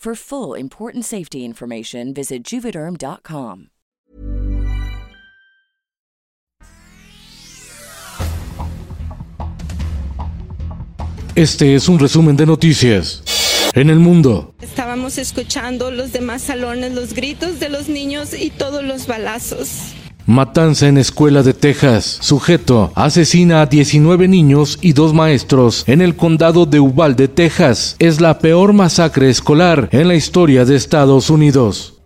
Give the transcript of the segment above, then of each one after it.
For full important safety information, visit juvederm.com. Este es un resumen de noticias. En el mundo, Estábamos escuchando los demás salones, los gritos de los niños y todos los balazos. Matanza en escuela de Texas. Sujeto asesina a 19 niños y dos maestros en el condado de Uvalde, Texas. Es la peor masacre escolar en la historia de Estados Unidos.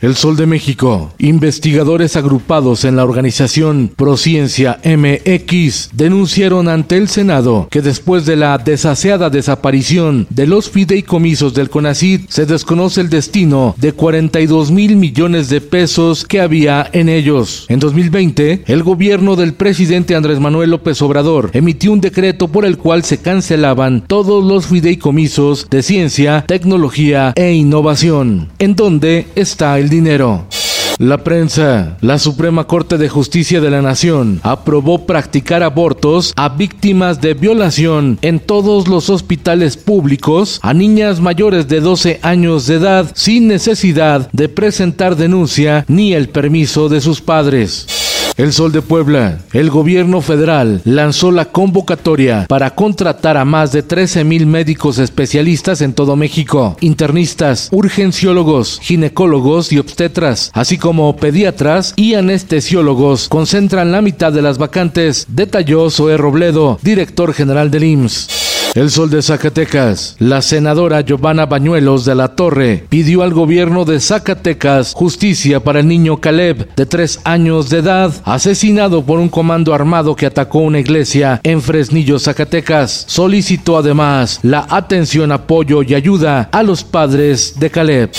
El Sol de México. Investigadores agrupados en la organización Prociencia MX denunciaron ante el Senado que después de la desaseada desaparición de los fideicomisos del CONACID se desconoce el destino de 42 mil millones de pesos que había en ellos. En 2020, el gobierno del presidente Andrés Manuel López Obrador emitió un decreto por el cual se cancelaban todos los fideicomisos de ciencia, tecnología e innovación. ¿En dónde está el dinero? La prensa, la Suprema Corte de Justicia de la Nación, aprobó practicar abortos a víctimas de violación en todos los hospitales públicos a niñas mayores de 12 años de edad sin necesidad de presentar denuncia ni el permiso de sus padres. El Sol de Puebla. El gobierno federal lanzó la convocatoria para contratar a más de 13 mil médicos especialistas en todo México, internistas, urgenciólogos, ginecólogos y obstetras, así como pediatras y anestesiólogos. Concentran la mitad de las vacantes, detalló Zoe Robledo, director general del IMSS. El Sol de Zacatecas. La senadora Giovanna Bañuelos de la Torre pidió al gobierno de Zacatecas justicia para el niño Caleb, de tres años de edad, asesinado por un comando armado que atacó una iglesia en Fresnillo, Zacatecas. Solicitó además la atención, apoyo y ayuda a los padres de Caleb.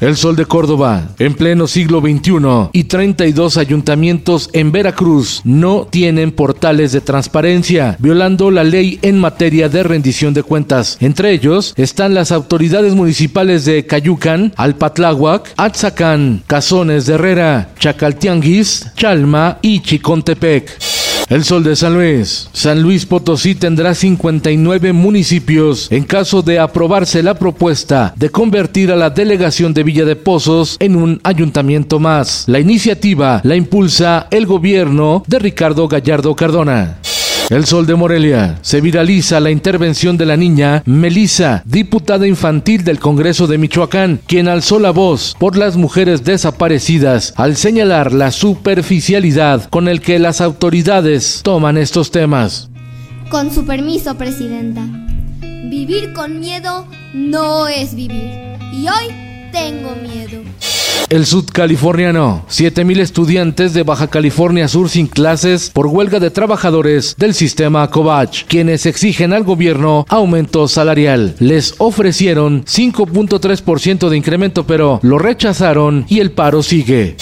El Sol de Córdoba, en pleno siglo XXI, y 32 ayuntamientos en Veracruz no tienen portales de transparencia, violando la ley en materia de rendición de cuentas. Entre ellos están las autoridades municipales de Cayucan, Alpatláhuac, Atzacán, Cazones de Herrera, Chacaltianguis, Chalma y Chicontepec. El Sol de San Luis. San Luis Potosí tendrá 59 municipios en caso de aprobarse la propuesta de convertir a la delegación de Villa de Pozos en un ayuntamiento más. La iniciativa la impulsa el gobierno de Ricardo Gallardo Cardona. El Sol de Morelia. Se viraliza la intervención de la niña Melisa, diputada infantil del Congreso de Michoacán, quien alzó la voz por las mujeres desaparecidas al señalar la superficialidad con el que las autoridades toman estos temas. Con su permiso, Presidenta. Vivir con miedo no es vivir. Y hoy tengo miedo. El sudcaliforniano. 7.000 estudiantes de Baja California Sur sin clases por huelga de trabajadores del sistema Covach, quienes exigen al gobierno aumento salarial. Les ofrecieron 5.3% de incremento, pero lo rechazaron y el paro sigue.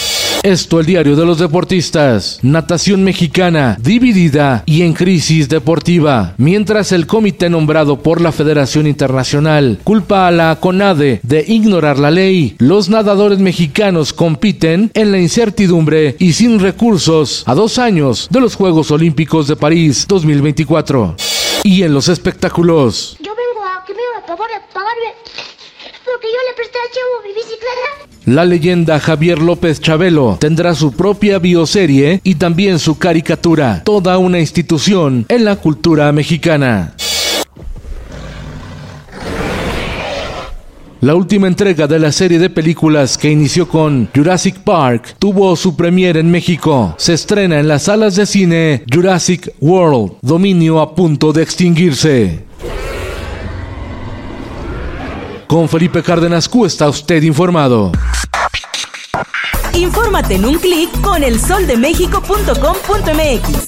Esto el diario de los deportistas. Natación mexicana dividida y en crisis deportiva. Mientras el comité nombrado por la Federación Internacional culpa a la CONADE de ignorar la ley, los nadadores mexicanos compiten en la incertidumbre y sin recursos a dos años de los Juegos Olímpicos de París 2024. Y en los espectáculos. Yo vengo que porque yo le presté a Chavo mi bicicleta. La leyenda Javier López Chabelo tendrá su propia bioserie y también su caricatura, toda una institución en la cultura mexicana. La última entrega de la serie de películas que inició con Jurassic Park tuvo su premiere en México. Se estrena en las salas de cine Jurassic World, dominio a punto de extinguirse. Con Felipe Cárdenas Q está usted informado. Infórmate en un clic con elsoldemexico.com.mx.